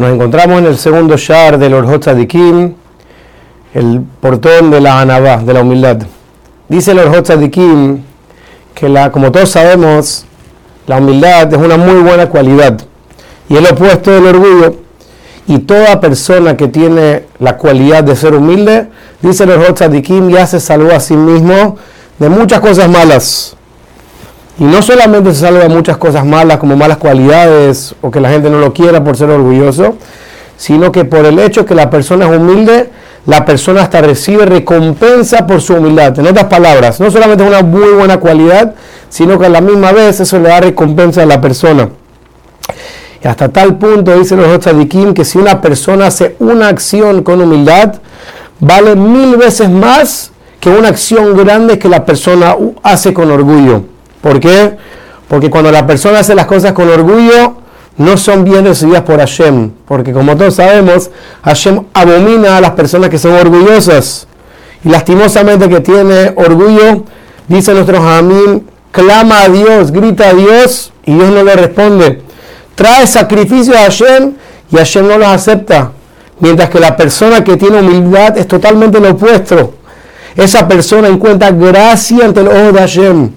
Nos encontramos en el segundo shar del Orhot Tzadikim, el portón de la Anabá, de la humildad. Dice el Orhot Tzadikim que, la, como todos sabemos, la humildad es una muy buena cualidad y el opuesto del orgullo. Y toda persona que tiene la cualidad de ser humilde, dice el Orhot Tzadikim, ya se salvó a sí mismo de muchas cosas malas. Y no solamente se salva de muchas cosas malas, como malas cualidades, o que la gente no lo quiera por ser orgulloso, sino que por el hecho que la persona es humilde, la persona hasta recibe recompensa por su humildad. En otras palabras, no solamente es una muy buena cualidad, sino que a la misma vez eso le da recompensa a la persona. Y hasta tal punto, dice los Kim, que si una persona hace una acción con humildad, vale mil veces más que una acción grande que la persona hace con orgullo. ¿Por qué? Porque cuando la persona hace las cosas con orgullo, no son bien recibidas por Hashem. Porque como todos sabemos, Hashem abomina a las personas que son orgullosas. Y lastimosamente que tiene orgullo, dice nuestro Jamín, clama a Dios, grita a Dios y Dios no le responde. Trae sacrificio a Hashem y Hashem no los acepta. Mientras que la persona que tiene humildad es totalmente lo opuesto. Esa persona encuentra gracia ante el ojo de Hashem.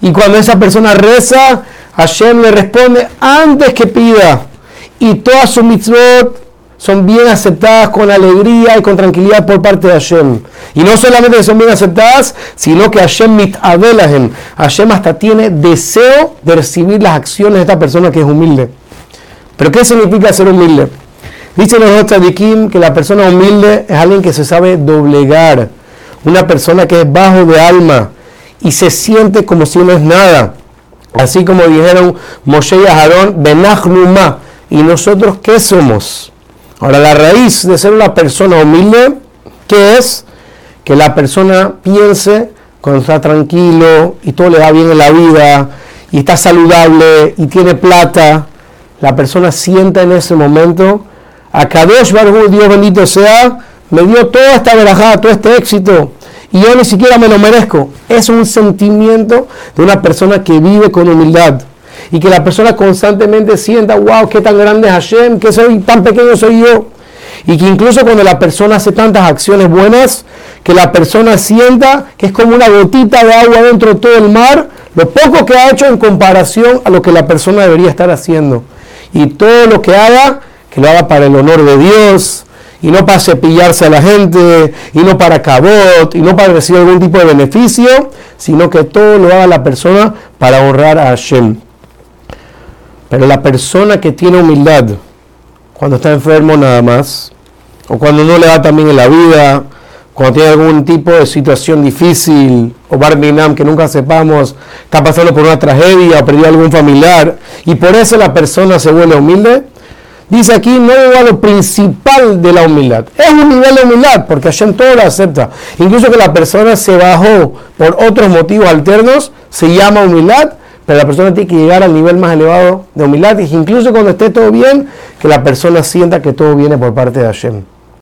Y cuando esa persona reza, Hashem le responde antes que pida. Y todas sus mitzvot son bien aceptadas con alegría y con tranquilidad por parte de Hashem. Y no solamente son bien aceptadas, sino que Hashem mitadelahem. Hashem hasta tiene deseo de recibir las acciones de esta persona que es humilde. ¿Pero qué significa ser humilde? Dicen los tzadikim que la persona humilde es alguien que se sabe doblegar. Una persona que es bajo de alma y se siente como si no es nada. Así como dijeron Moshe y Aarón, Benachnuma. ¿Y nosotros qué somos? Ahora, la raíz de ser una persona humilde, ¿qué es? Que la persona piense cuando está tranquilo y todo le va bien en la vida y está saludable y tiene plata. La persona sienta en ese momento, a Kadosh Baruch Dios bendito sea, me dio toda esta verajada, todo este éxito y yo ni siquiera me lo merezco. Es un sentimiento de una persona que vive con humildad y que la persona constantemente sienta, wow, qué tan grande es Hashem, que soy tan pequeño soy yo. Y que incluso cuando la persona hace tantas acciones buenas, que la persona sienta que es como una gotita de agua dentro de todo el mar, lo poco que ha hecho en comparación a lo que la persona debería estar haciendo. Y todo lo que haga, que lo haga para el honor de Dios, y no para cepillarse a la gente, y no para cabot, y no para recibir algún tipo de beneficio, sino que todo lo haga la persona para honrar a Hashem. Pero la persona que tiene humildad, cuando está enfermo nada más, o cuando no le va también en la vida, cuando tiene algún tipo de situación difícil, o Barminam que nunca sepamos, está pasando por una tragedia, o perdió algún familiar, y por eso la persona se vuelve humilde, Dice aquí, no es lo principal de la humildad. Es un nivel de humildad, porque Hashem todo lo acepta. Incluso que la persona se bajó por otros motivos alternos, se llama humildad, pero la persona tiene que llegar al nivel más elevado de humildad, y incluso cuando esté todo bien, que la persona sienta que todo viene por parte de Hashem.